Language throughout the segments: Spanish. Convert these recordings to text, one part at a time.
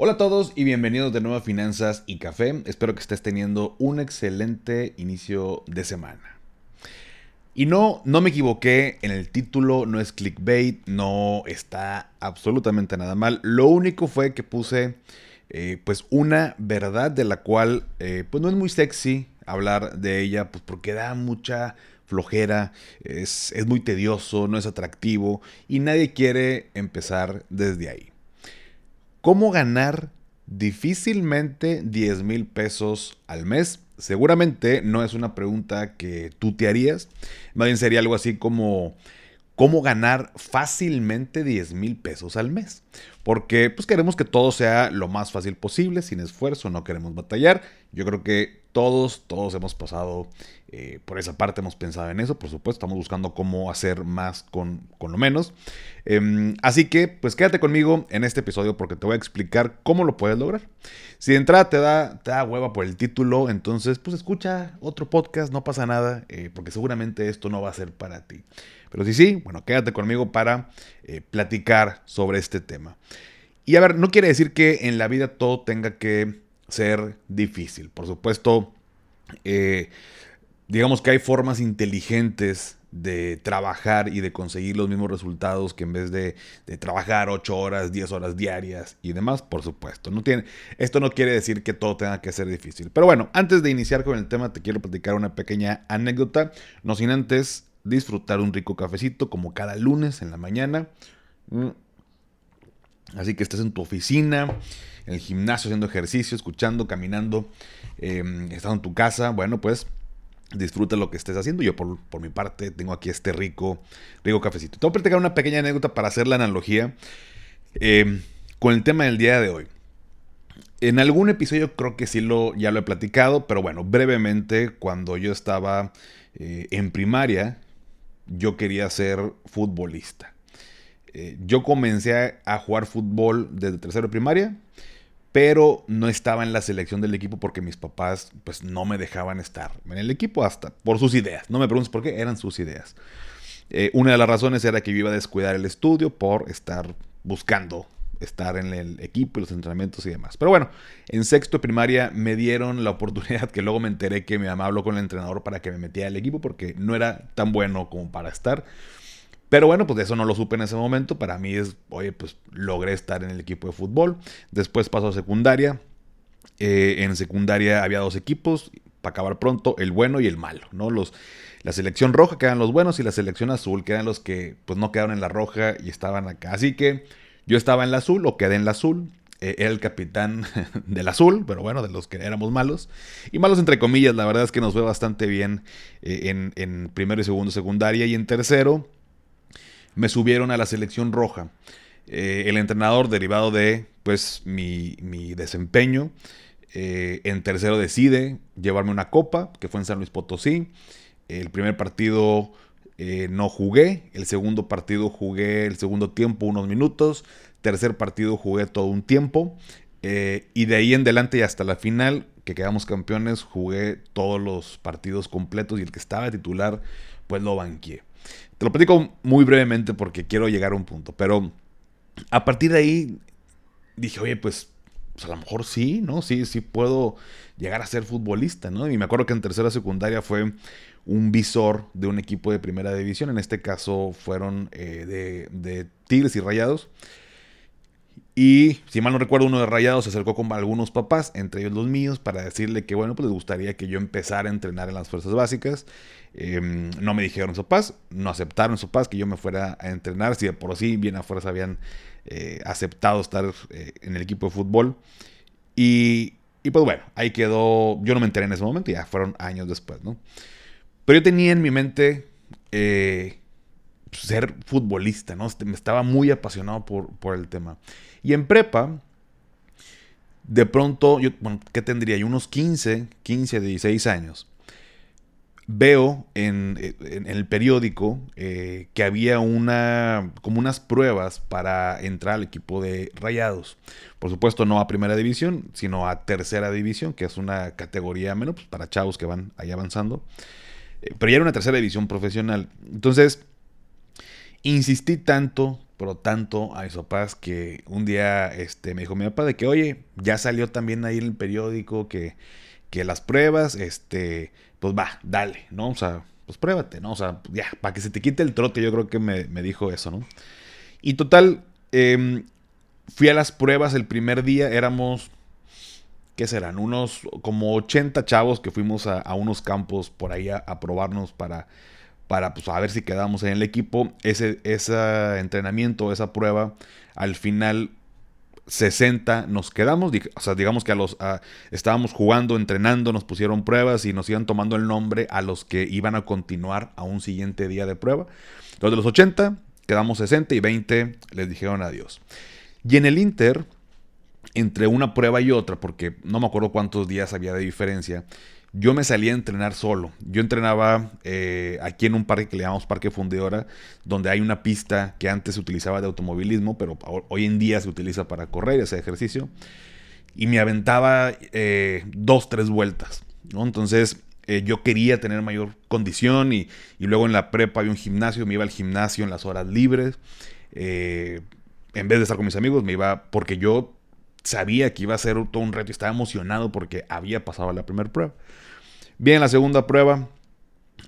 Hola a todos y bienvenidos de nuevo a Finanzas y Café. Espero que estés teniendo un excelente inicio de semana. Y no, no me equivoqué en el título, no es clickbait, no está absolutamente nada mal. Lo único fue que puse eh, pues una verdad de la cual eh, pues no es muy sexy hablar de ella, pues porque da mucha flojera, es, es muy tedioso, no es atractivo y nadie quiere empezar desde ahí. ¿Cómo ganar difícilmente 10 mil pesos al mes? Seguramente no es una pregunta que tú te harías. Más bien sería algo así como cómo ganar fácilmente 10 mil pesos al mes. Porque pues queremos que todo sea lo más fácil posible, sin esfuerzo, no queremos batallar. Yo creo que todos, todos hemos pasado eh, por esa parte, hemos pensado en eso, por supuesto, estamos buscando cómo hacer más con, con lo menos. Em, así que, pues quédate conmigo en este episodio porque te voy a explicar cómo lo puedes lograr. Si de entrada te da, te da hueva por el título, entonces, pues escucha otro podcast, no pasa nada, eh, porque seguramente esto no va a ser para ti. Pero si sí, bueno, quédate conmigo para eh, platicar sobre este tema. Y a ver, no quiere decir que en la vida todo tenga que ser difícil. Por supuesto, eh, digamos que hay formas inteligentes de trabajar y de conseguir los mismos resultados que en vez de, trabajar 8 horas, 10 horas diarias y demás, por supuesto. No tiene, esto no quiere decir que todo tenga que ser difícil. Pero bueno, antes de iniciar con el tema, te quiero platicar una pequeña anécdota, no sin antes disfrutar un rico cafecito como cada lunes en la mañana. Así que estés en tu oficina, en el gimnasio haciendo ejercicio, escuchando, caminando, eh, estando en tu casa, bueno, pues disfruta lo que estés haciendo. Yo por, mi parte tengo aquí este rico, rico cafecito. Te voy a platicar una pequeña anécdota para hacer la analogía em, con el tema del día de hoy. En algún episodio creo que sí lo, ya lo he platicado, pero bueno, brevemente, cuando yo estaba eh, en primaria, yo quería ser futbolista. Eh, yo comencé a, jugar fútbol desde tercero de primaria, pero no estaba en la selección del equipo porque mis papás pues no me dejaban estar en el equipo hasta por sus ideas. No me preguntes por qué, eran sus ideas. Eh, una de las razones era que yo iba a descuidar el estudio por estar buscando estar en el equipo los entrenamientos y demás. Pero bueno, en sexto de primaria me dieron la oportunidad que luego me enteré que mi mamá habló con el entrenador para que me metiera al equipo porque no era tan bueno como para estar. Pero bueno, pues eso no lo supe en ese momento. Para mí es, oye, pues logré estar en el equipo de fútbol. Después pasó a secundaria. Eh, en secundaria había dos equipos, para acabar pronto, el bueno y el malo, ¿no? Los, la selección roja quedan los buenos y la selección azul quedan los que pues no quedaron en la roja y estaban acá. Así que yo estaba en la azul o quedé en la azul. Eh, era el capitán del azul, pero bueno, de los que éramos malos. Y malos entre comillas, la verdad es que nos fue bastante bien eh, en, en primero y segundo secundaria. Y en tercero, me subieron a la selección roja. Eh, el entrenador, derivado de pues mi, desempeño, eh, en tercero decide llevarme una copa, que fue en San Luis Potosí. El primer partido eh, no jugué, el segundo partido jugué el segundo tiempo unos minutos, tercer partido jugué todo un tiempo. y de ahí en adelante y hasta la final, que quedamos campeones, jugué todos los partidos completos y el que estaba titular, pues lo banqué. Te lo platico muy brevemente porque quiero llegar a un punto, pero a partir de ahí dije, oye, pues, pues, a lo mejor sí, ¿no? Sí, sí puedo llegar a ser futbolista, ¿no? Y me acuerdo que en tercera secundaria fue un visor de un equipo de primera división, en este caso fueron eh, de, de Tigres y Rayados. Y si mal no recuerdo, uno de Rayados se acercó con algunos papás, entre ellos los míos, para decirle que, bueno, pues les gustaría que yo empezara a entrenar en las fuerzas básicas. Em, no me dijeron sus papás, no aceptaron sus papás que yo me fuera a entrenar, si por sí bien a fuerza habían eh, aceptado estar eh, en el equipo de fútbol. Y, y, pues bueno, ahí quedó, yo no me enteré en ese momento, ya fueron años después, ¿no? Pero yo tenía en mi mente eh, ser futbolista, ¿no? Me estaba muy apasionado por, por el tema. Y en prepa, De pronto, yo, bueno, ¿qué tendría? Yo unos 15, 15, 16 años veo en, el periódico eh, que había una como unas pruebas para entrar al equipo de Rayados. Por supuesto, no a primera división, sino a tercera división, que es una categoría menos pues, para chavos que van ahí avanzando. Eh, pero ya era una tercera división profesional. Entonces, insistí tanto, pero tanto a papás que un día este, me dijo mi papá de que, oye, ya salió también ahí el periódico que, que las pruebas, este pues va, dale, ¿no? O sea, pues pruébate, ¿no? O sea, ya, para que se te quite el trote, yo creo que me, dijo eso, ¿no? Y total, em, fui a las pruebas el primer día, éramos, ¿qué serán? Unos como 80 chavos que fuimos a, unos campos por ahí a, probarnos para, para pues, a ver si quedamos en el equipo. Ese, ese entrenamiento, esa prueba, al final 60 nos quedamos, o sea, digamos que a los estábamos jugando, entrenando, nos pusieron pruebas y nos iban tomando el nombre a los que iban a continuar a un siguiente día de prueba. Los de los 80 quedamos 60 y 20 les dijeron adiós. Y en el Inter, entre una prueba y otra, porque no me acuerdo cuántos días había de diferencia, yo me salía a entrenar solo. Yo entrenaba eh, aquí en un parque que le llamamos Parque Fundidora, donde hay una pista que antes se utilizaba de automovilismo, pero hoy en día se utiliza para correr ese ejercicio. Y me aventaba eh, dos, tres vueltas. Entonces eh, yo quería tener mayor condición y, luego en la prepa había un gimnasio, me iba al gimnasio en las horas libres. en vez de estar con mis amigos, me iba porque yo sabía que iba a ser todo un reto y estaba emocionado porque había pasado la primera prueba. Bien, la segunda prueba,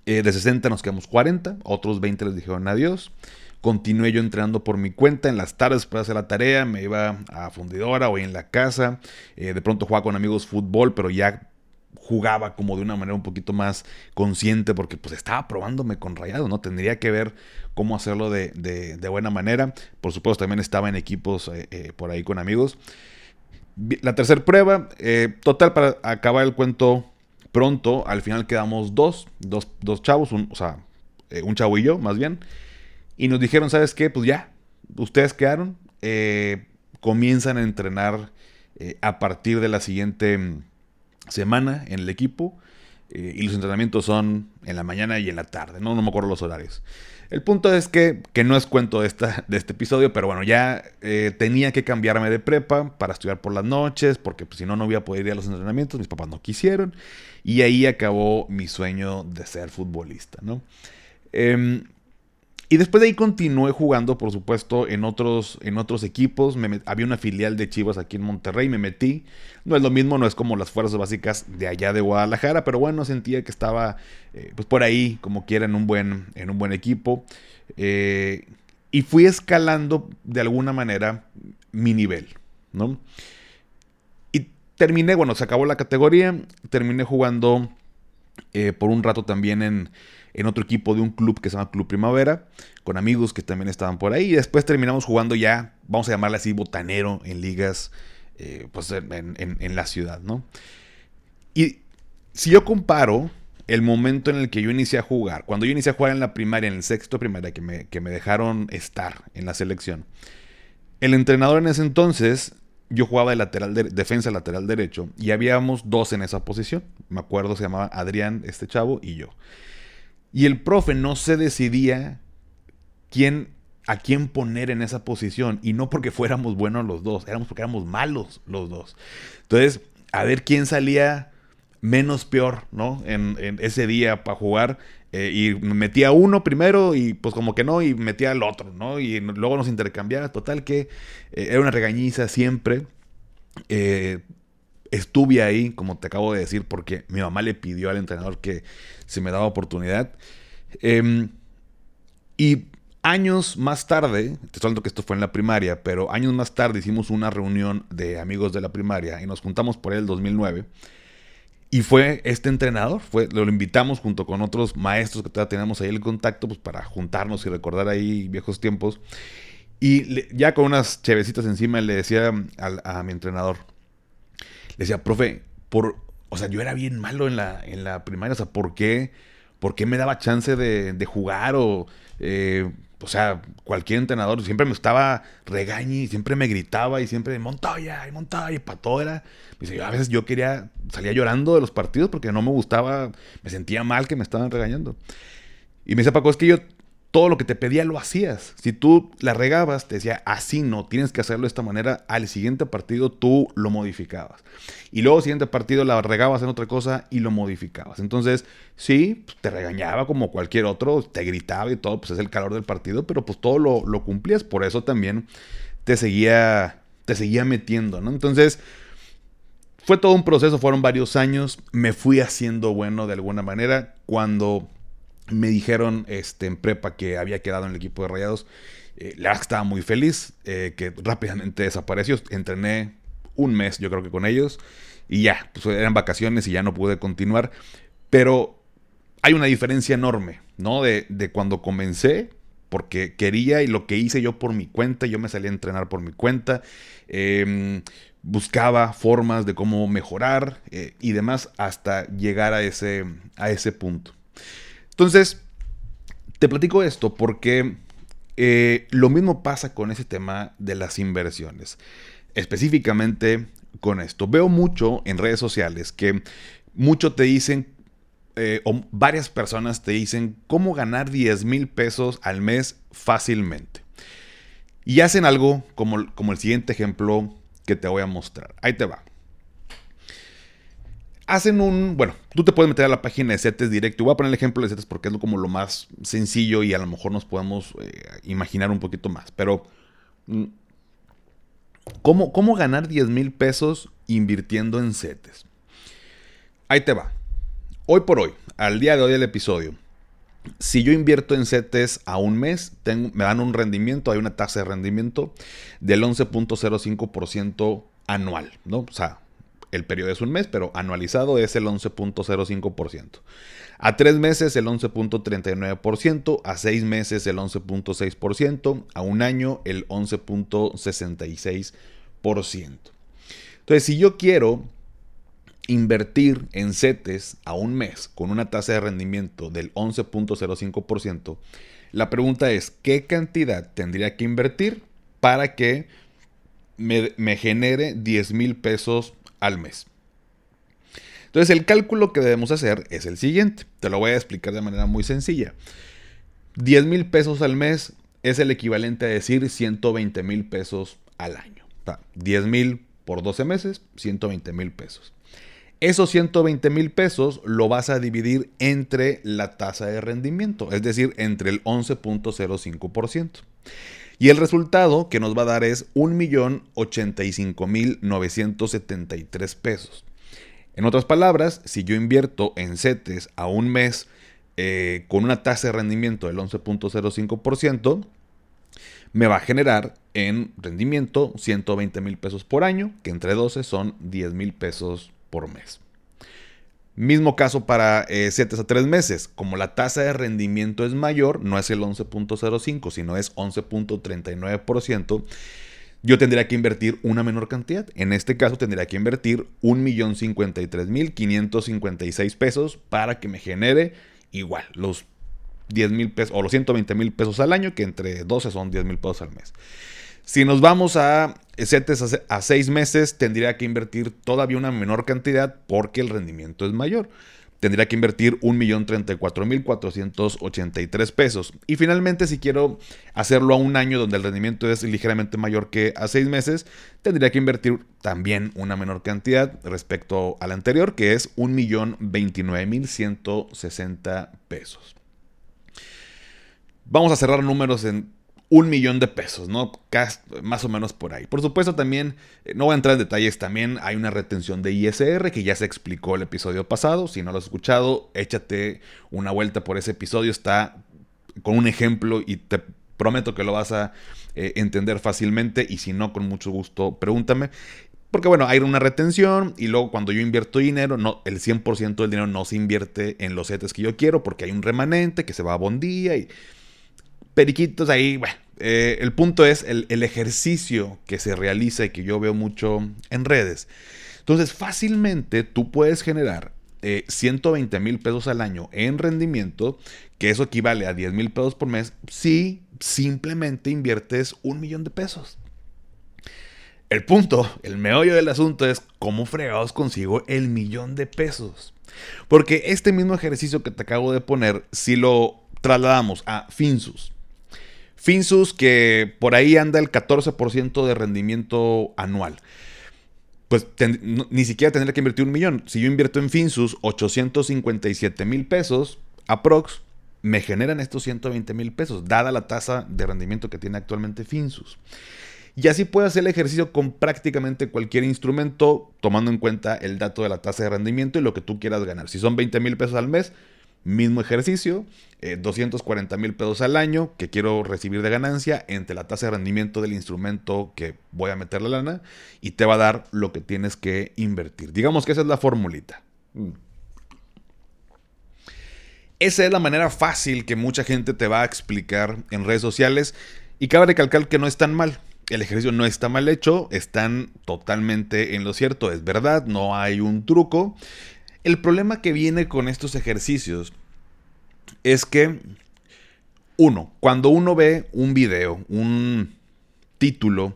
eh, de 60 nos quedamos 40, otros 20 les dijeron adiós. Continué yo entrenando por mi cuenta en las tardes para hacer la tarea, me iba a fundidora o en la casa, eh, de pronto jugaba con amigos fútbol, pero ya jugaba como de una manera un poquito más consciente porque pues estaba probándome con rayados, ¿no? Tendría que ver cómo hacerlo de, buena manera. Por supuesto, también estaba en equipos eh, por ahí con amigos. La tercera prueba, eh, total, para acabar el cuento pronto, al final quedamos dos, dos, dos chavos, un, o sea, eh, un chavo y yo, más bien. Y nos dijeron, ¿sabes qué? Pues ya, ustedes quedaron, eh, comienzan a entrenar a partir de la siguiente mm, semana en el equipo. Y los entrenamientos son en la mañana y en la tarde, no, no me acuerdo los horarios. El punto es que, que no es cuento de, esta, de este episodio, pero bueno, ya eh, tenía que cambiarme de prepa para estudiar por las noches, porque pues, si no, no voy a poder ir a los entrenamientos, mis papás no quisieron, y ahí acabó mi sueño de ser futbolista, ¿no? Em, y después de ahí continué jugando, por supuesto, en otros, en otros equipos. había una filial de Chivas aquí en Monterrey, me metí. No es lo mismo, no es como las fuerzas básicas de allá de Guadalajara, pero bueno, sentía que estaba eh, pues por ahí, como quiera, en un buen, en un buen equipo. Eh, y fui escalando de alguna manera mi nivel, ¿no? Y terminé, bueno, se acabó la categoría, terminé jugando eh, por un rato también en en otro equipo de un club que se llama Club Primavera, con amigos que también estaban por ahí. Y después terminamos jugando ya, vamos a llamarle así, botanero en ligas, eh, pues en, la ciudad, ¿no? Y si yo comparo el momento en el que yo inicié a jugar, cuando yo inicié a jugar en la primaria, en el sexto primaria, que me, que me dejaron estar en la selección, el entrenador en ese entonces yo jugaba de lateral de, defensa lateral derecho y habíamos dos en esa posición. Me acuerdo se llamaba Adrián, este chavo, y yo. Y el profe no se decidía quién, a quién poner en esa posición. Y no porque fuéramos buenos los dos, éramos porque éramos malos los dos. Entonces, a ver quién salía menos peor, ¿no? En, ese día para jugar. Eh, y metía uno primero y pues como que no, y metía al otro, ¿no? Y luego nos intercambiaba. Total que eh, era una regañiza siempre. Eh, estuve ahí, como te acabo de decir, porque mi mamá le pidió al entrenador que se me daba oportunidad. Em, y años más tarde, te estoy hablando que esto fue en la primaria, pero años más tarde hicimos una reunión de amigos de la primaria y nos juntamos por el 2009. Y fue este entrenador, fue, lo invitamos junto con otros maestros que todavía teníamos ahí el contacto, pues para juntarnos y recordar ahí viejos tiempos. Y ya con unas chevecitas encima le decía a mi entrenador, decía, profe, por, o sea, yo era bien malo en la, en la primaria, o sea, ¿por qué, por qué me daba chance de, jugar o... Eh, o sea, cualquier entrenador siempre me estaba regañando y siempre me gritaba y siempre Montoya y Montoya y para todo era. Dice, a veces yo quería, salía llorando de los partidos porque no me gustaba, me sentía mal que me estaban regañando. Y me dice Paco, es que yo todo lo que te pedía lo hacías. Si tú la regabas, te decía, así no, tienes que hacerlo de esta manera. Al siguiente partido tú lo modificabas. Y luego siguiente partido la regabas en otra cosa y lo modificabas. Entonces, sí, pues, te regañaba como cualquier otro, te gritaba y todo, pues es el calor del partido, pero pues todo lo, lo cumplías. Por eso también te seguía, te seguía metiendo, ¿no? Entonces, fue todo un proceso, fueron varios años. Me fui haciendo bueno de alguna manera. Cuando me dijeron este, en prepa que había quedado en el equipo de Rayados. Eh, la estaba muy feliz, eh, que rápidamente desapareció. Entrené un mes, yo creo que con ellos, y ya, pues eran vacaciones y ya no pude continuar. Pero hay una diferencia enorme, ¿no? De, cuando comencé, porque quería y lo que hice yo por mi cuenta, yo me salí a entrenar por mi cuenta, em, buscaba formas de cómo mejorar eh, y demás hasta llegar a ese, a ese punto. Entonces, te platico esto porque eh, lo mismo pasa con ese tema de las inversiones. Específicamente con esto. Veo mucho en redes sociales que mucho te dicen, eh, o varias personas te dicen cómo ganar 10 mil pesos al mes fácilmente. Y hacen algo como, como el siguiente ejemplo que te voy a mostrar. Ahí te va hacen un, bueno, tú te puedes meter a la página de CETES directo. Voy a poner el ejemplo de CETES porque es como lo más sencillo y a lo mejor nos podemos eh, imaginar un poquito más. Pero, mm, ¿cómo, cómo ganar 10 mil pesos invirtiendo en CETES? Ahí te va. Hoy por hoy, al día de hoy del episodio, si yo invierto en CETES a un mes, me dan un rendimiento, hay una tasa de rendimiento del 11.05% anual, ¿no? O sea, el periodo es un mes, pero anualizado es el 11.05%. A tres meses el 11.39%, a seis meses el 11.6%, a un año el 11.66%. Entonces, si yo quiero invertir en CETES a un mes con una tasa de rendimiento del 11.05%, la pregunta es, ¿qué cantidad tendría que invertir para que me, me genere 10 mil pesos al mes. Entonces el cálculo que debemos hacer es el siguiente. Te lo voy a explicar de manera muy sencilla. 10 mil pesos al mes es el equivalente a decir 120 mil pesos al año. 10 mil por 12 meses, 120 mil pesos. Esos 120 mil pesos lo vas a dividir entre la tasa de rendimiento, es decir, entre el 11.05%. Y el resultado que nos va a dar es 1.085.973 pesos. En otras palabras, si yo invierto en CETES a un mes eh, con una tasa de rendimiento del 11.05%, me va a generar en rendimiento 120 mil pesos por año, que entre 12 son 10 mil pesos por mes. Mismo caso para eh, 7 a 3 meses. Como la tasa de rendimiento es mayor, no es el 11.05, sino es 11.39%, yo tendría que invertir una menor cantidad. En este caso tendría que invertir 1.053.556 pesos para que me genere igual los 10 mil pesos o los 120 mil pesos al año, que entre 12 son 10 mil pesos al mes. Si nos vamos a CETES a seis meses, tendría que invertir todavía una menor cantidad porque el rendimiento es mayor. Tendría que invertir 1.034.483 pesos. Y finalmente, si quiero hacerlo a un año donde el rendimiento es ligeramente mayor que a seis meses, tendría que invertir también una menor cantidad respecto al anterior, que es 1.029.160 pesos. Vamos a cerrar números en un millón de pesos, ¿no? Más o menos por ahí. Por supuesto, también, eh, no voy a entrar en detalles, también hay una retención de ISR que ya se explicó el episodio pasado. Si no lo has escuchado, échate una vuelta por ese episodio. Está con un ejemplo y te prometo que lo vas a eh, entender fácilmente. Y si no, con mucho gusto, pregúntame. Porque bueno, hay una retención y luego cuando yo invierto dinero, no, el 100% del dinero no se invierte en los setes que yo quiero porque hay un remanente que se va a bondía y periquitos ahí, bueno, eh, el punto es el, ejercicio que se realiza y que yo veo mucho en redes. Entonces, fácilmente tú puedes generar 120 eh, mil pesos al año en rendimiento, que eso equivale a 10 mil pesos por mes, si simplemente inviertes un millón de pesos. El punto, el meollo del asunto es cómo fregados consigo el millón de pesos. Porque este mismo ejercicio que te acabo de poner, si lo trasladamos a Finsus, Finsus que por ahí anda el 14% de rendimiento anual, pues ni siquiera tendría que invertir un millón. Si yo invierto en Finsus 857 mil pesos, aprox, me generan estos 120 mil pesos, dada la tasa de rendimiento que tiene actualmente Finsus. Y así puedes hacer el ejercicio con prácticamente cualquier instrumento, tomando en cuenta el dato de la tasa de rendimiento y lo que tú quieras ganar. Si son 20 mil pesos al mes, mismo ejercicio, 240 eh, mil pesos al año que quiero recibir de ganancia entre la tasa de rendimiento del instrumento que voy a meter la lana y te va a dar lo que tienes que invertir. Digamos que esa es la formulita. Mm. Esa es la manera fácil que mucha gente te va a explicar en redes sociales y cabe recalcar que no es tan mal. El ejercicio no está mal hecho, están totalmente en lo cierto, es verdad, no hay un truco. El problema que viene con estos ejercicios es que, uno, cuando uno ve un video, un título,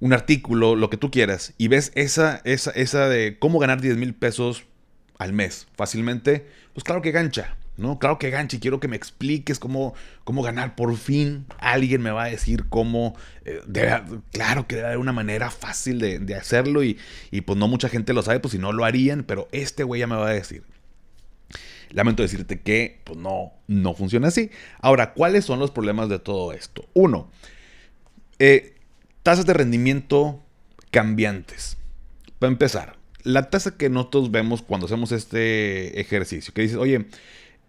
un artículo, lo que tú quieras, y ves esa, esa, esa de cómo ganar 10 mil pesos al mes fácilmente, pues claro que gancha. ¿No? Claro que ganche, quiero que me expliques cómo, cómo ganar. Por fin alguien me va a decir cómo. Eh, claro que debe haber una manera fácil de, hacerlo y, y, pues no mucha gente lo sabe, pues si no lo harían, pero este güey ya me va a decir. Lamento decirte que pues no, no funciona así. Ahora, ¿cuáles son los problemas de todo esto? Uno, eh, tasas de rendimiento cambiantes. Para empezar, la tasa que nosotros vemos cuando hacemos este ejercicio, que dices, oye,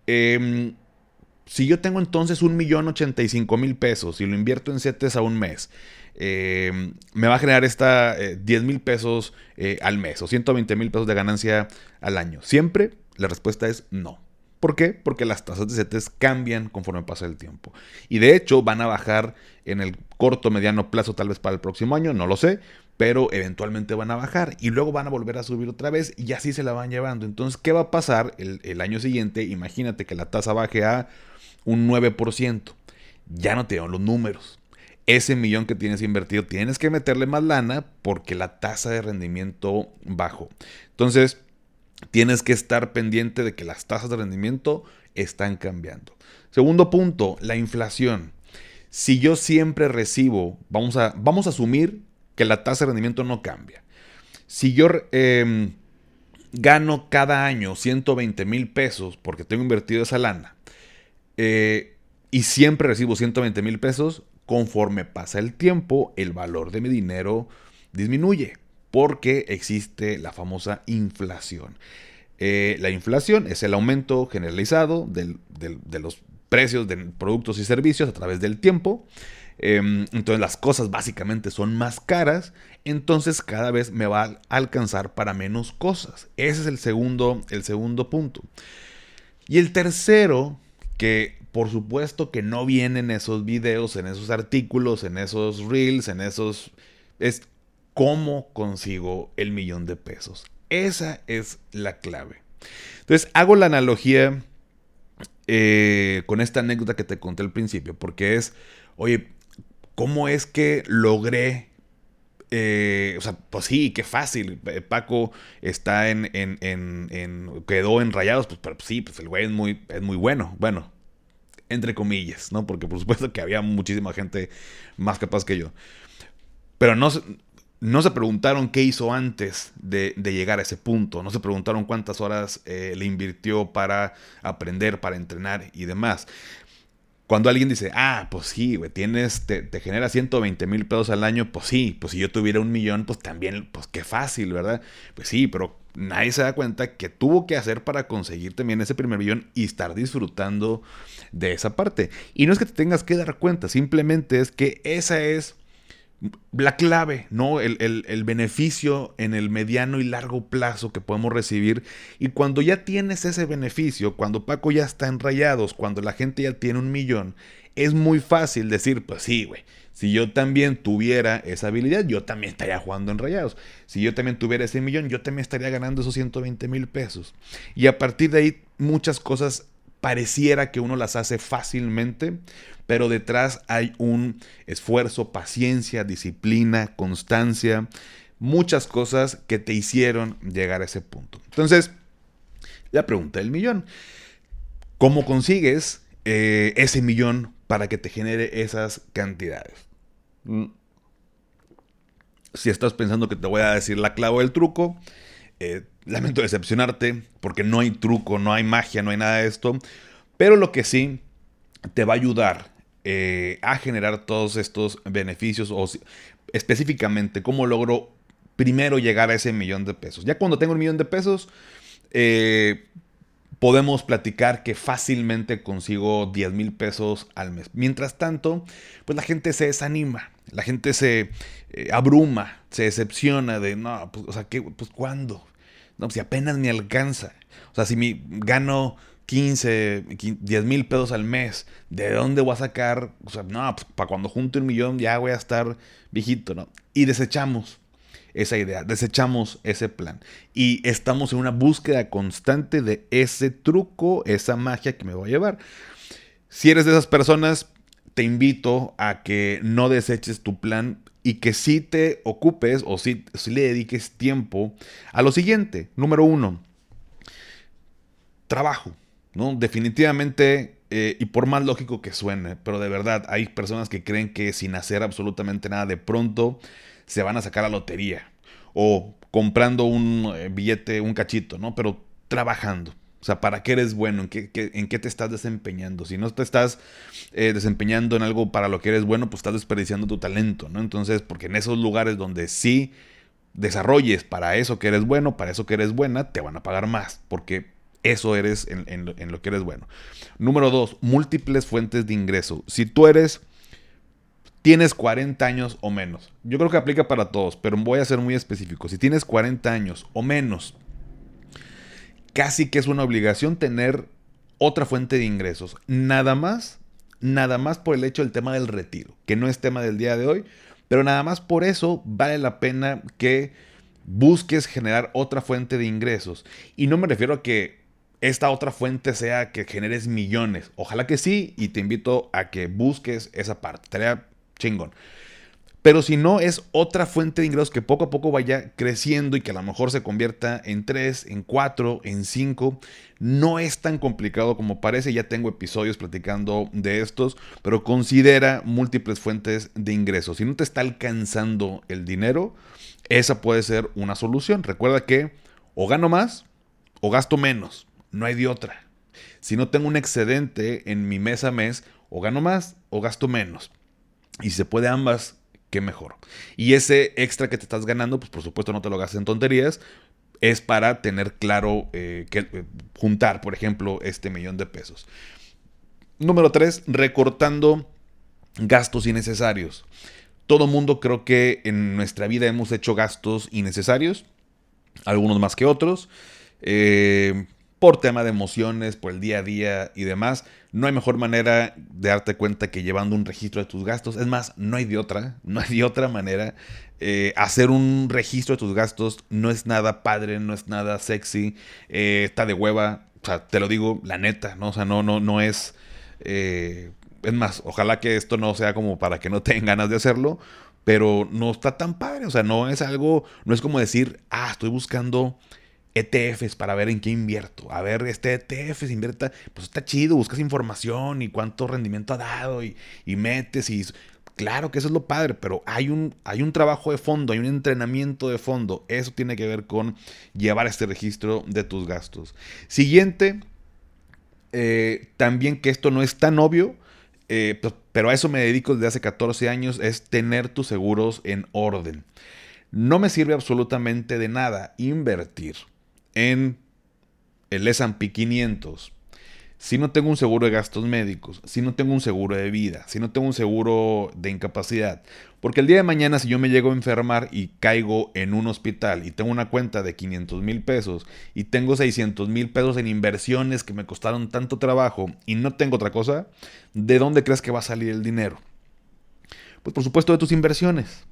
Em, si yo tengo entonces un millón ochenta y cinco mil pesos y lo invierto en CETES a un mes, em, me va a generar esta 10 eh, mil pesos eh, al mes o 120 mil pesos de ganancia al año. Siempre la respuesta es no. ¿Por qué? Porque las tasas de CETES cambian conforme pasa el tiempo. Y de hecho van a bajar en el corto, mediano plazo, tal vez para el próximo año, no lo sé, pero eventualmente van a bajar y luego van a volver a subir otra vez y así se la van llevando. Entonces, ¿qué va a pasar el, año siguiente? Imagínate que la tasa baje a un 9%. Ya no te dan los números. Ese millón que tienes invertido tienes que meterle más lana porque la tasa de rendimiento bajó. Entonces, tienes que estar pendiente de que las tasas de rendimiento están cambiando. Segundo punto, la inflación. Si yo siempre recibo, vamos a, vamos a asumir que la tasa de rendimiento no cambia. Si yo em, gano cada año 120 mil pesos porque tengo invertido esa lana eh, y siempre recibo 120 mil pesos, conforme pasa el tiempo, el valor de mi dinero disminuye porque existe la famosa inflación. Eh, la inflación es el aumento generalizado de los precios de productos y servicios a través del tiempo. Em, entonces las cosas básicamente son más caras, entonces cada vez me va a alcanzar para menos cosas. Ese es el segundo, el segundo punto. Y el tercero, que por supuesto que no viene en esos videos, en esos artículos, en esos reels, en esos... es cómo consigo el millón de pesos. Esa es la clave. Entonces hago la analogía eh, con esta anécdota que te conté al principio, porque es, oye, ¿Cómo es que logré eh, o sea, pues sí, qué fácil. Eh, Paco está en, en, en, quedó en rayados, pues, pero sí, pues el güey es muy, es muy bueno. Bueno, entre comillas, ¿no? Porque por supuesto que había muchísima gente más capaz que yo. Pero no, no se preguntaron qué hizo antes de, llegar a ese punto. No se preguntaron cuántas horas eh, le invirtió para aprender, para entrenar y demás. Cuando alguien dice, ah, pues sí, güey, tienes, te, genera 120 mil pesos al año, pues sí, pues si yo tuviera un millón, pues también, pues qué fácil, ¿verdad? Pues sí, pero nadie se da cuenta que tuvo que hacer para conseguir también ese primer millón y estar disfrutando de esa parte. Y no es que te tengas que dar cuenta, simplemente es que esa es la clave, ¿no? El, beneficio en el mediano y largo plazo que podemos recibir. Y cuando ya tienes ese beneficio, cuando Paco ya está en rayados, cuando la gente ya tiene un millón, es muy fácil decir, pues sí, güey. Si yo también tuviera esa habilidad, yo también estaría jugando en rayados. Si yo también tuviera ese millón, yo también estaría ganando esos 120 mil pesos. Y a partir de ahí, muchas cosas pareciera que uno las hace fácilmente, pero detrás hay un esfuerzo, paciencia, disciplina, constancia, muchas cosas que te hicieron llegar a ese punto. Entonces, la pregunta del millón. ¿Cómo consigues eh, ese millón para que te genere esas cantidades? Mm. Si estás pensando que te voy a decir la clave del truco, eh, lamento decepcionarte porque no hay truco, no hay magia, no hay nada de esto. Pero lo que sí te va a ayudar eh, a generar todos estos beneficios o específicamente cómo logro primero llegar a ese millón de pesos. Ya cuando tengo un millón de pesos, eh, podemos platicar que fácilmente consigo 10 mil pesos al mes. Mientras tanto, pues la gente se desanima, la gente se eh, abruma, se decepciona de, no, pues, o sea, ¿qué, pues ¿cuándo? No, pues, si apenas me alcanza. O sea, si me gano 15, 10 mil pesos al mes, ¿de dónde voy a sacar? No, pues para cuando junte un millón ya voy a estar viejito, ¿no? Y desechamos esa idea, desechamos ese plan y estamos en una búsqueda constante de ese truco, esa magia que me va a llevar. Si eres de esas personas, te invito a que no deseches tu plan y que sí te ocupes o si le dediques tiempo a lo siguiente. Número uno, trabajo. ¿No? Definitivamente, eh, y por más lógico que suene, pero de verdad hay personas que creen que sin hacer absolutamente nada de pronto se van a sacar la lotería o comprando un eh, billete, un cachito, ¿no? Pero trabajando. O sea, ¿para qué eres bueno? ¿En qué, en qué te estás desempeñando? Si no te estás eh, desempeñando en algo para lo que eres bueno, pues estás desperdiciando tu talento, ¿no? Entonces, porque en esos lugares donde sí desarrolles para eso que eres bueno, para eso que eres buena, te van a pagar más, porque eso eres en, lo que eres bueno. Número dos, múltiples fuentes de ingreso. Si tú eres tienes 40 años o menos. Yo creo que aplica para todos, pero voy a ser muy específico. Si tienes 40 años o menos, casi que es una obligación tener otra fuente de ingresos. Nada más, nada más por el hecho del tema del retiro, que no es tema del día de hoy, pero nada más por eso vale la pena que busques generar otra fuente de ingresos. Y no me refiero a que esta otra fuente sea que generes millones. Ojalá que sí, y te invito a que busques esa parte. Estaría chingón. Pero si no, es otra fuente de ingresos que poco a poco vaya creciendo y que a lo mejor se convierta en 3, en 4, en 5. No es tan complicado como parece, ya tengo episodios platicando de estos, pero considera múltiples fuentes de ingresos. Si no te está alcanzando el dinero, esa puede ser una solución. Recuerda que o gano más o gasto menos, no hay de otra. Si no tengo un excedente en mi mes a mes, o gano más o gasto menos. Y si se puede ambas, qué mejor. Y ese extra que te estás ganando, pues por supuesto no te lo gastes en tonterías. Es para tener claro eh, que eh, juntar, por ejemplo, este millón de pesos. Número 3, recortando gastos innecesarios. Todo mundo creo que en nuestra vida hemos hecho gastos innecesarios, algunos más que otros. Eh, por tema de emociones, por el día a día y demás. No hay mejor manera de darte cuenta que llevando un registro de tus gastos. Es más, no hay de otra, no hay de otra manera. Eh, hacer un registro de tus gastos no es nada padre, no es nada sexy, eh, está de hueva. O sea, te lo digo, la neta, ¿no? O sea, no, no, no es... Eh, es más, ojalá que esto no sea como para que no tengan ganas de hacerlo, pero no está tan padre. O sea, no es algo, no es como decir, ah, estoy buscando ETFs para ver en qué invierto. A ver, este ETF se invierta, pues está chido, buscas información y cuánto rendimiento ha dado y, metes y... Claro que eso es lo padre, pero hay un, hay un trabajo de fondo, hay un entrenamiento de fondo. Eso tiene que ver con llevar este registro de tus gastos. Siguiente, eh, también que esto no es tan obvio, eh, pues, pero a eso me dedico desde hace 14 años, es tener tus seguros en orden. No me sirve absolutamente de nada invertir en el S&P 500, si no tengo un seguro de gastos médicos, si no tengo un seguro de vida, si no tengo un seguro de incapacidad, porque el día de mañana si yo me llego a enfermar y caigo en un hospital y tengo una cuenta de 500 mil pesos y tengo 600 mil pesos en inversiones que me costaron tanto trabajo y no tengo otra cosa, ¿de dónde crees que va a salir el dinero? Pues por supuesto de tus inversiones.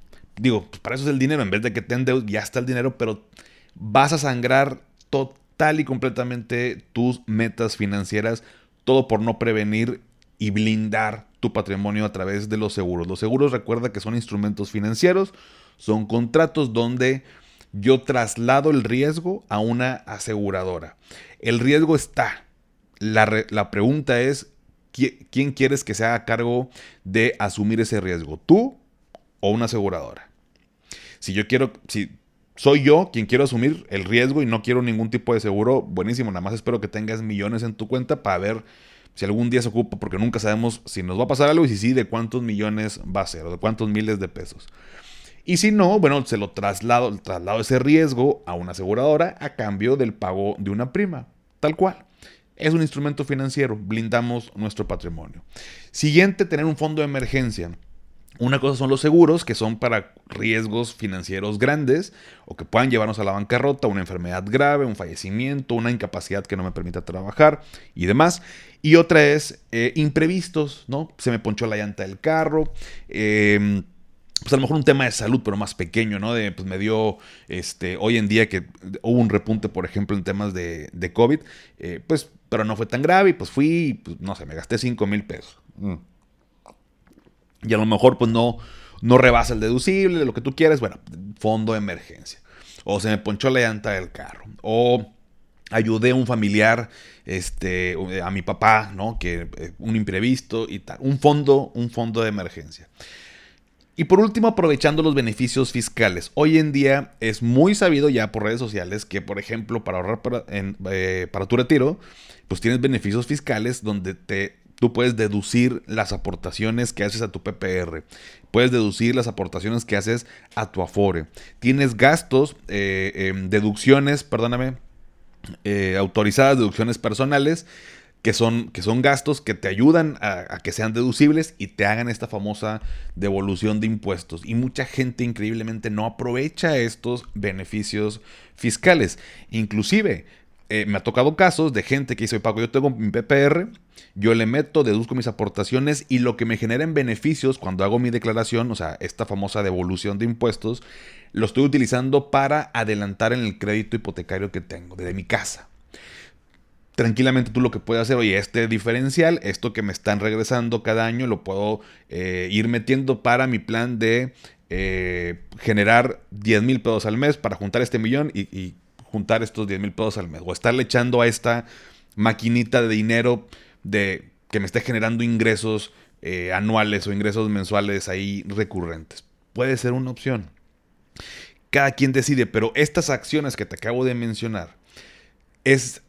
Digo, pues para eso es el dinero, en vez de que te endeudes, ya está el dinero, pero vas a sangrar total y completamente tus metas financieras todo por no prevenir y blindar tu patrimonio a través de los seguros. Los seguros recuerda que son instrumentos financieros, son contratos donde yo traslado el riesgo a una aseguradora. El riesgo está. La, la pregunta es, ¿quién quieres que se haga cargo de asumir ese riesgo? ¿Tú o una aseguradora? Si yo quiero, si soy yo quien quiero asumir el riesgo y no quiero ningún tipo de seguro, buenísimo, nada más espero que tengas millones en tu cuenta para ver si algún día se ocupa, porque nunca sabemos si nos va a pasar algo y si sí, de cuántos millones va a ser o de cuántos miles de pesos. Y si no, bueno, se lo traslado, traslado ese riesgo a una aseguradora a cambio del pago de una prima, tal cual. Es un instrumento financiero, blindamos nuestro patrimonio. Siguiente, tener un fondo de emergencia. Una cosa son los seguros, que son para riesgos financieros grandes o que puedan llevarnos a la bancarrota, una enfermedad grave, un fallecimiento, una incapacidad que no me permita trabajar y demás. Y otra es eh, imprevistos, ¿no? Se me ponchó la llanta del carro. Eh, pues a lo mejor un tema de salud, pero más pequeño, ¿no? De, pues me dio, este, hoy en día que hubo un repunte, por ejemplo, en temas de, de COVID, eh, pues, pero no fue tan grave y pues fui, pues, no sé, me gasté 5 mil pesos. Mm. Y a lo mejor, pues no, no rebasa el deducible, lo que tú quieres, bueno, fondo de emergencia. O se me ponchó la llanta del carro. O ayudé a un familiar, este, a mi papá, ¿no? Que eh, un imprevisto y tal. Un fondo, un fondo de emergencia. Y por último, aprovechando los beneficios fiscales. Hoy en día es muy sabido ya por redes sociales que, por ejemplo, para ahorrar para, eh, para tu retiro, pues tienes beneficios fiscales donde te, tú puedes deducir las aportaciones que haces a tu PPR. Puedes deducir las aportaciones que haces a tu Afore. Tienes gastos, eh, em, deducciones, perdóname, eh, autorizadas, deducciones personales que son, que son gastos que te ayudan a, que sean deducibles y te hagan esta famosa devolución de impuestos. Y mucha gente increíblemente no aprovecha estos beneficios fiscales. Inclusive, eh, me ha tocado casos de gente que dice, Paco, yo tengo mi PPR, yo le meto, deduzco mis aportaciones y lo que me genera en beneficios cuando hago mi declaración, o sea, esta famosa devolución de impuestos, lo estoy utilizando para adelantar en el crédito hipotecario que tengo, desde mi casa tranquilamente tú lo que puedes hacer, oye, este diferencial, esto que me están regresando cada año, lo puedo eh, ir metiendo para mi plan de eh, generar 10 mil pesos al mes para juntar este millón y, juntar estos 10 mil pesos al mes. O estarle echando a esta maquinita de dinero de, que me esté generando ingresos eh, anuales o ingresos mensuales ahí recurrentes. Puede ser una opción. Cada quien decide, pero estas acciones que te acabo de mencionar es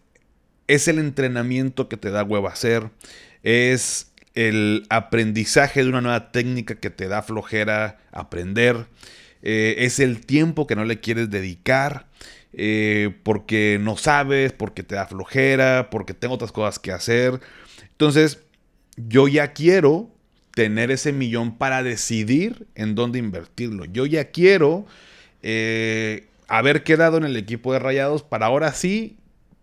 es el entrenamiento que te da hueva hacer, es el aprendizaje de una nueva técnica que te da flojera aprender, eh, es el tiempo que no le quieres dedicar, eh, porque no sabes, porque te da flojera, porque tengo otras cosas que hacer. Entonces, yo ya quiero tener ese millón para decidir en dónde invertirlo. Yo ya quiero eh, haber quedado en el equipo de Rayados para ahora sí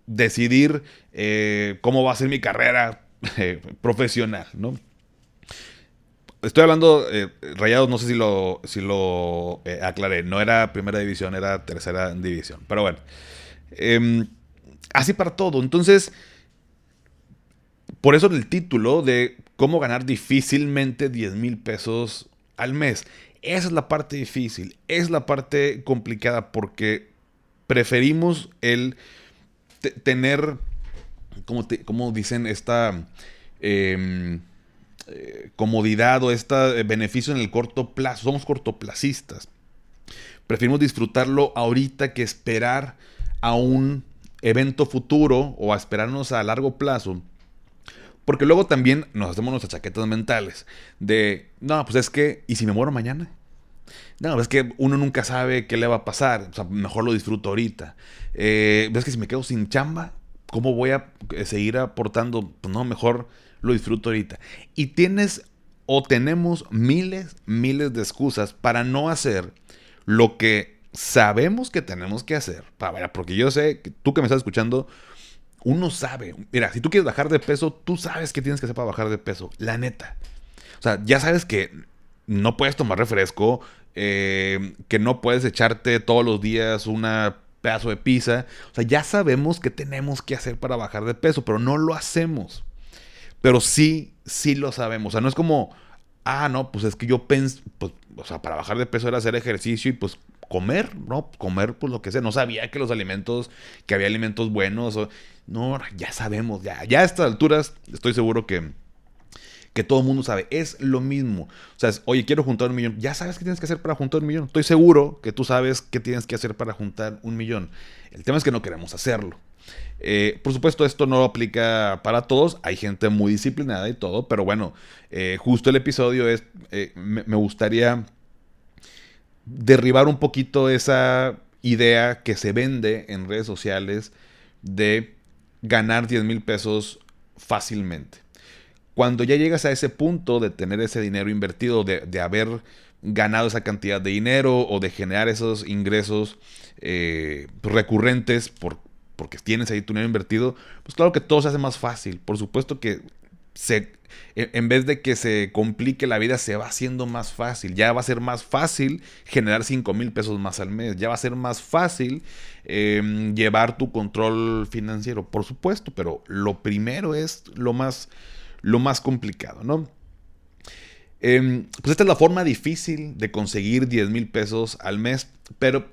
decidir eh, cómo va a ser mi carrera eh, profesional, ¿no? Estoy hablando, eh, Rayados, no sé si lo, si lo aclaré, no era primera división, era tercera división, pero bueno, em, así para todo. Entonces, por eso el título de cómo ganar difícilmente 10 mil pesos al mes. Esa es la parte difícil, es la parte complicada porque preferimos el tener, como, como dicen, esta em, eh, comodidad o este beneficio en el corto plazo. Somos cortoplacistas. Preferimos disfrutarlo ahorita que esperar a un evento futuro o a esperarnos a largo plazo. Porque luego también nos hacemos nuestras chaquetas mentales de, no, pues es que, ¿y si me muero mañana? No, es que uno nunca sabe qué le va a pasar. O sea, mejor lo disfruto ahorita. Eh, ¿Ves que si me quedo sin chamba, cómo voy a eh, seguir aportando? Pues no, mejor lo disfruto ahorita. Y tienes o tenemos miles, miles de excusas para no hacer lo que sabemos que tenemos que hacer. Para, porque yo sé que tú que me estás escuchando, uno sabe. Mira, si tú quieres bajar de peso, tú sabes que tienes que hacer para bajar de peso. La neta. O sea, ya sabes que no puedes tomar refresco, eh, que no puedes echarte todos los días una pedazo de pizza. O sea, ya sabemos qué tenemos que hacer para bajar de peso, pero no lo hacemos. Pero sí, sí lo sabemos. O sea, no es como, ah, no, pues es que yo pensé, pues, o sea, para bajar de peso era hacer ejercicio y pues comer, ¿no? Comer pues lo que sea. No sabía que los alimentos, que había alimentos buenos. no, ya sabemos, ya, ya a estas alturas estoy seguro que que todo el mundo sabe. Es lo mismo. O sea, oye, quiero juntar un millón. Ya sabes qué tienes que hacer para juntar un millón. Estoy seguro que tú sabes qué tienes que hacer para juntar un millón. El tema es que no queremos hacerlo. Eh, por supuesto, esto no aplica para todos. Hay gente muy disciplinada y todo. Pero bueno, eh, justo el episodio es. Eh, me, gustaría derribar un poquito esa idea que se vende en redes sociales de ganar 10 mil pesos fácilmente. Cuando ya llegas a ese punto de tener ese dinero invertido, de, haber ganado esa cantidad de dinero o de generar esos ingresos recurrentes por, porque tienes ahí tu dinero invertido, pues claro que todo se hace más fácil. Por supuesto que se, e, en vez de que se complique la vida, se va haciendo más fácil. Ya va a ser más fácil generar 5 mil pesos más al mes. Ya va a ser más fácil em, llevar tu control financiero, por supuesto. Pero lo primero es lo más lo más complicado, ¿no? Em, pues esta es la forma difícil de conseguir 10 mil pesos al mes, pero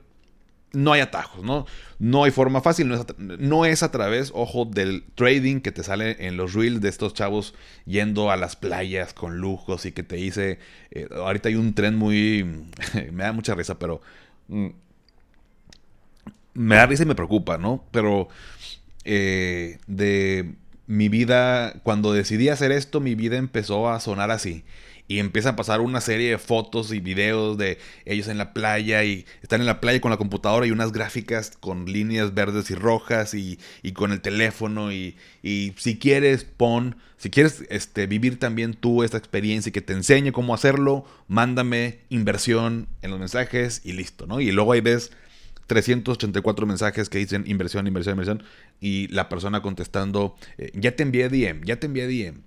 no hay atajos, ¿no? No hay forma fácil, no es, a, través, ojo, del trading que te sale en los reels de estos chavos yendo a las playas con lujos y que te dice, eh, ahorita hay un tren muy, me da mucha risa, pero mm, me da risa y me preocupa, ¿no? Pero eh, de mi vida, cuando decidí hacer esto, mi vida empezó a sonar así. Y empieza a pasar una serie de fotos y videos de ellos en la playa y están en la playa con la computadora y unas gráficas con líneas verdes y rojas y, con el teléfono y, si quieres pon, si quieres este, vivir también tú esta experiencia y que te enseñe cómo hacerlo, mándame inversión en los mensajes y listo, ¿no? Y luego ahí ves 384 mensajes que dicen inversión, inversión, inversión. Y la persona contestando, eh, ya te envié DM, ya te envié DM.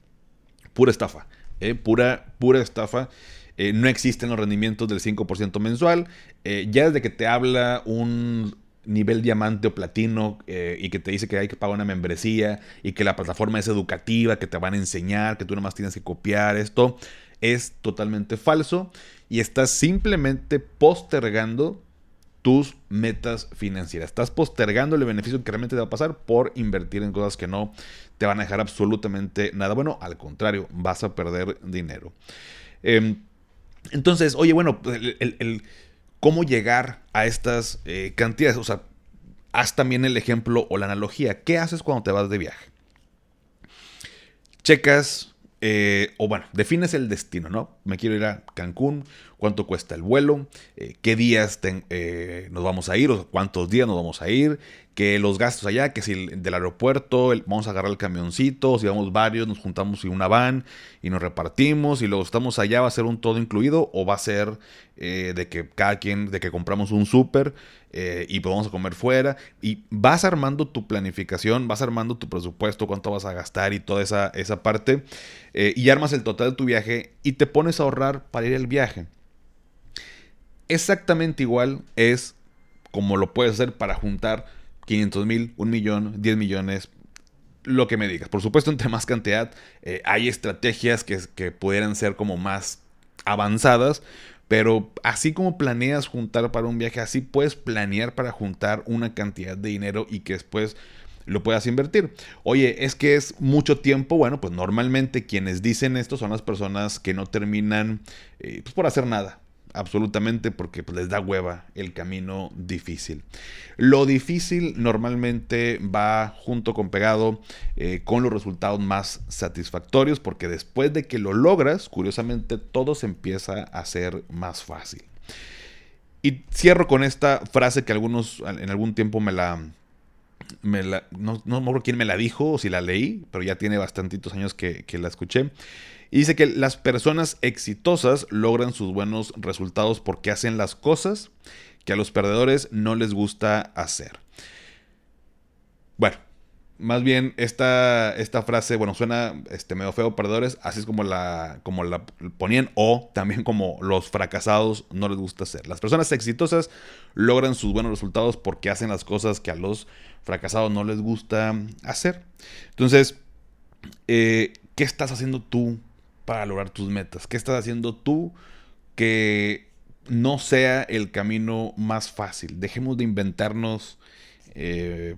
Pura estafa, eh, pura, pura estafa. Eh, no existen los rendimientos del 5% mensual. ya desde que te habla un nivel diamante o platino y que te dice que hay que pagar una membresía y que la plataforma es educativa, que te van a enseñar, que tú nomás tienes que copiar esto, es totalmente falso y estás simplemente postergando tus metas financieras. Estás postergando el beneficio que realmente te va a pasar por invertir en cosas que no te van a dejar absolutamente nada bueno. Al contrario, vas a perder dinero. Em, entonces, oye, bueno, el, cómo llegar a estas eh, cantidades. O sea, haz también el ejemplo o la analogía. ¿Qué haces cuando te vas de viaje? Checas eh, o bueno, defines el destino, ¿no? Me quiero ir a Cancún, cuánto cuesta el vuelo, eh, qué días eh, nos vamos a ir, o cuántos días nos vamos a ir, que los gastos allá, que si del aeropuerto vamos a agarrar el camioncito, si vamos varios, nos juntamos en una van y nos repartimos y luego estamos allá, va a ser un todo incluido o va a ser de que cada quien, de que compramos un súper eh, y podemos comer fuera. Y vas armando tu planificación, vas armando tu presupuesto, cuánto vas a gastar y toda esa, esa parte. Eh, y armas el total de tu viaje y te pones ahorrar para ir al viaje. Exactamente igual es como lo puedes hacer para juntar 500 mil, 1 millón, 10 millones, lo que me digas. Por supuesto, entre más cantidad, eh, hay estrategias que, que pudieran ser como más avanzadas, pero así como planeas juntar para un viaje, así puedes planear para juntar una cantidad de dinero y que después lo puedas invertir. Oye, es que es mucho tiempo. Bueno, pues normalmente quienes dicen esto son las personas que no terminan eh, pues por hacer nada absolutamente porque pues, les da hueva el camino difícil. Lo difícil normalmente va junto con pegado eh, con los resultados más satisfactorios porque después de que lo logras, curiosamente todo se empieza a hacer más fácil. Y cierro con esta frase que algunos en algún tiempo me la... No, no me acuerdo quién me la dijo o si la leí, pero ya tiene bastantitos años que, que la escuché. Y dice que las personas exitosas logran sus buenos resultados porque hacen las cosas que a los perdedores no les gusta hacer. Bueno, más bien esta, esta frase, bueno, suena este, medio feo, perdedores, así es como la, como la ponían, o también como los fracasados no les gusta hacer. Las personas exitosas logran sus buenos resultados porque hacen las cosas que a los fracasados no les gusta hacer. Entonces, eh, ¿qué estás haciendo tú para lograr tus metas? ¿Qué estás haciendo tú que no sea el camino más fácil? Dejemos de inventarnos eh,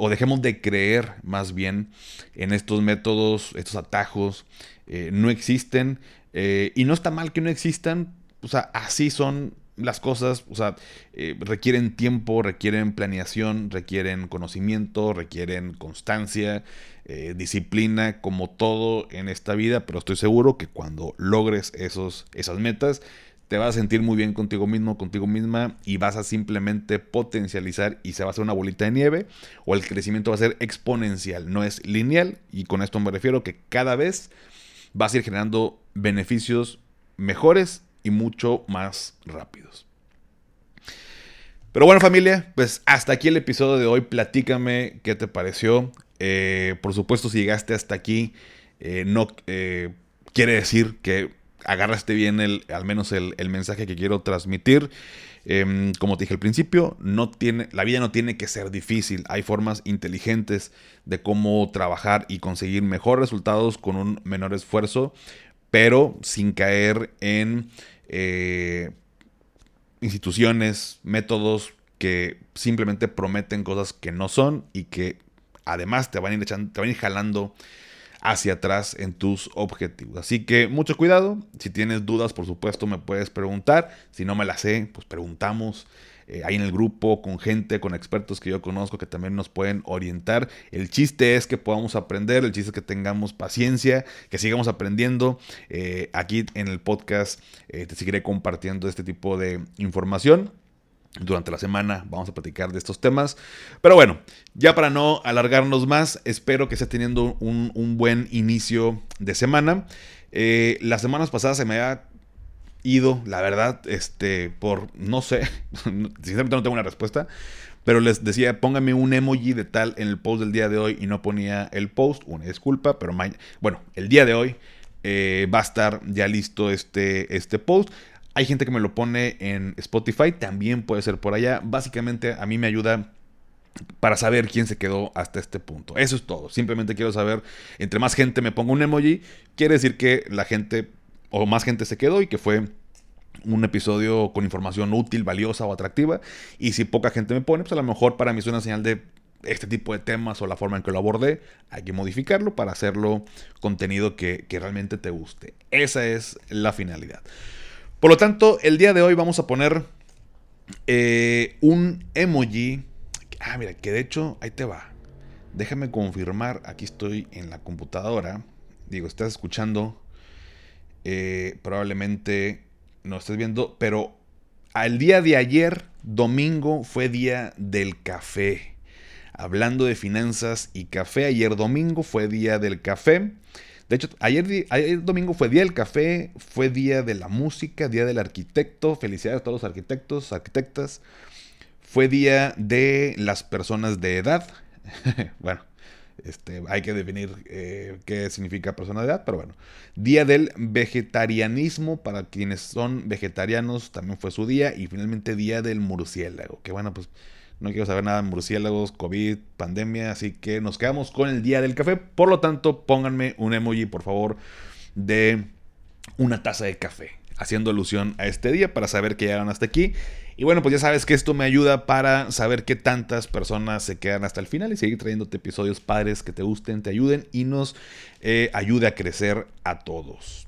o dejemos de creer más bien en estos métodos, estos atajos. Eh, no existen eh, y no está mal que no existan. O sea, así son las cosas, o sea, eh, requieren tiempo, requieren planeación, requieren conocimiento, requieren constancia, disciplina, como todo en esta vida, pero estoy seguro que cuando logres esos, esas metas, te vas a sentir muy bien contigo mismo, contigo misma, y vas a simplemente potencializar y se va a hacer una bolita de nieve, o el crecimiento va a ser exponencial, no es lineal, y con esto me refiero que cada vez vas a ir generando beneficios mejores y mucho más rápidos. Pero bueno familia, pues hasta aquí el episodio de hoy. Platícame qué te pareció. Eh, por supuesto, si llegaste hasta aquí, eh, no eh, quiere decir que agarraste bien el, al menos el, mensaje que quiero transmitir. Em, como te dije al principio, no tiene, la vida no tiene que ser difícil. Hay formas inteligentes de cómo trabajar y conseguir mejores resultados con un menor esfuerzo pero sin caer en eh, instituciones, métodos que simplemente prometen cosas que no son y que además te van a ir, echando, te van a ir jalando hacia atrás en tus objetivos. Así que mucho cuidado. Si tienes dudas, por supuesto, me puedes preguntar. Si no me las sé, pues preguntamos. Eh, ahí en el grupo, con gente, con expertos que yo conozco que también nos pueden orientar. El chiste es que podamos aprender, el chiste es que tengamos paciencia, que sigamos aprendiendo. Eh, aquí en el podcast eh, te seguiré compartiendo este tipo de información. Durante la semana vamos a platicar de estos temas. Pero bueno, ya para no alargarnos más, espero que esté teniendo un, un buen inicio de semana. las semanas pasadas se me había ido, la verdad, este, por, no sé, sinceramente no tengo una respuesta, pero les decía, póngame un emoji de tal en el post del día de hoy y no ponía el post, una disculpa, pero bueno, el día de hoy eh, va a estar ya listo este, este post. Hay gente que me lo pone en Spotify, también puede ser por allá. Básicamente a mí me ayuda para saber quién se quedó hasta este punto. Eso es todo. Simplemente quiero saber, entre más gente me ponga un emoji, quiere decir que la gente o más gente se quedó y que fue un episodio con información útil, valiosa o atractiva. Y si poca gente me pone, pues a lo mejor para mí es una señal de este tipo de temas o la forma en que lo abordé. Hay que modificarlo para hacerlo contenido que, realmente te guste. Esa es la finalidad. Por lo tanto, el día de hoy vamos a poner eh, un emoji. Ah, mira, que de hecho, ahí te va. Déjame confirmar, aquí estoy en la computadora. Digo, estás escuchando eh, probablemente no estés viendo, pero al día de ayer, domingo, fue día del café. Hablando de finanzas y café, ayer domingo fue día del café. De hecho, ayer, ayer, domingo fue día del café, fue día de la música, día del arquitecto. Felicidades a todos los arquitectos, arquitectas. Fue día de las personas de edad. bueno, este, hay que definir eh, qué significa persona de edad, pero bueno. Día del vegetarianismo, para quienes son vegetarianos, también fue su día. Y finalmente Día del murciélago, que bueno, pues no quiero saber nada murciélagos, COVID, pandemia, así que nos quedamos con el Día del Café. Por lo tanto, pónganme un emoji, por favor, de una taza de café, haciendo alusión a este día para saber que llegaron hasta aquí. Y bueno, pues ya sabes que esto me ayuda para saber qué tantas personas se quedan hasta el final y seguir trayéndote episodios padres que te gusten, te ayuden y nos eh, ayude a crecer a todos.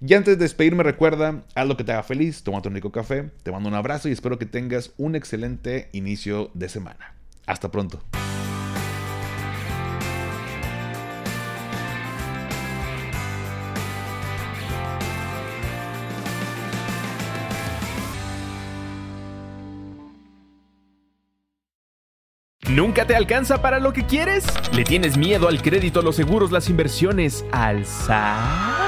Y antes de despedirme, recuerda, haz lo que te haga feliz, tómate un rico café, te mando un abrazo y espero que tengas un excelente inicio de semana. Hasta pronto. ¿Nunca te alcanza para lo que quieres? ¿Le tienes miedo al crédito, los seguros, las inversiones, al SAT?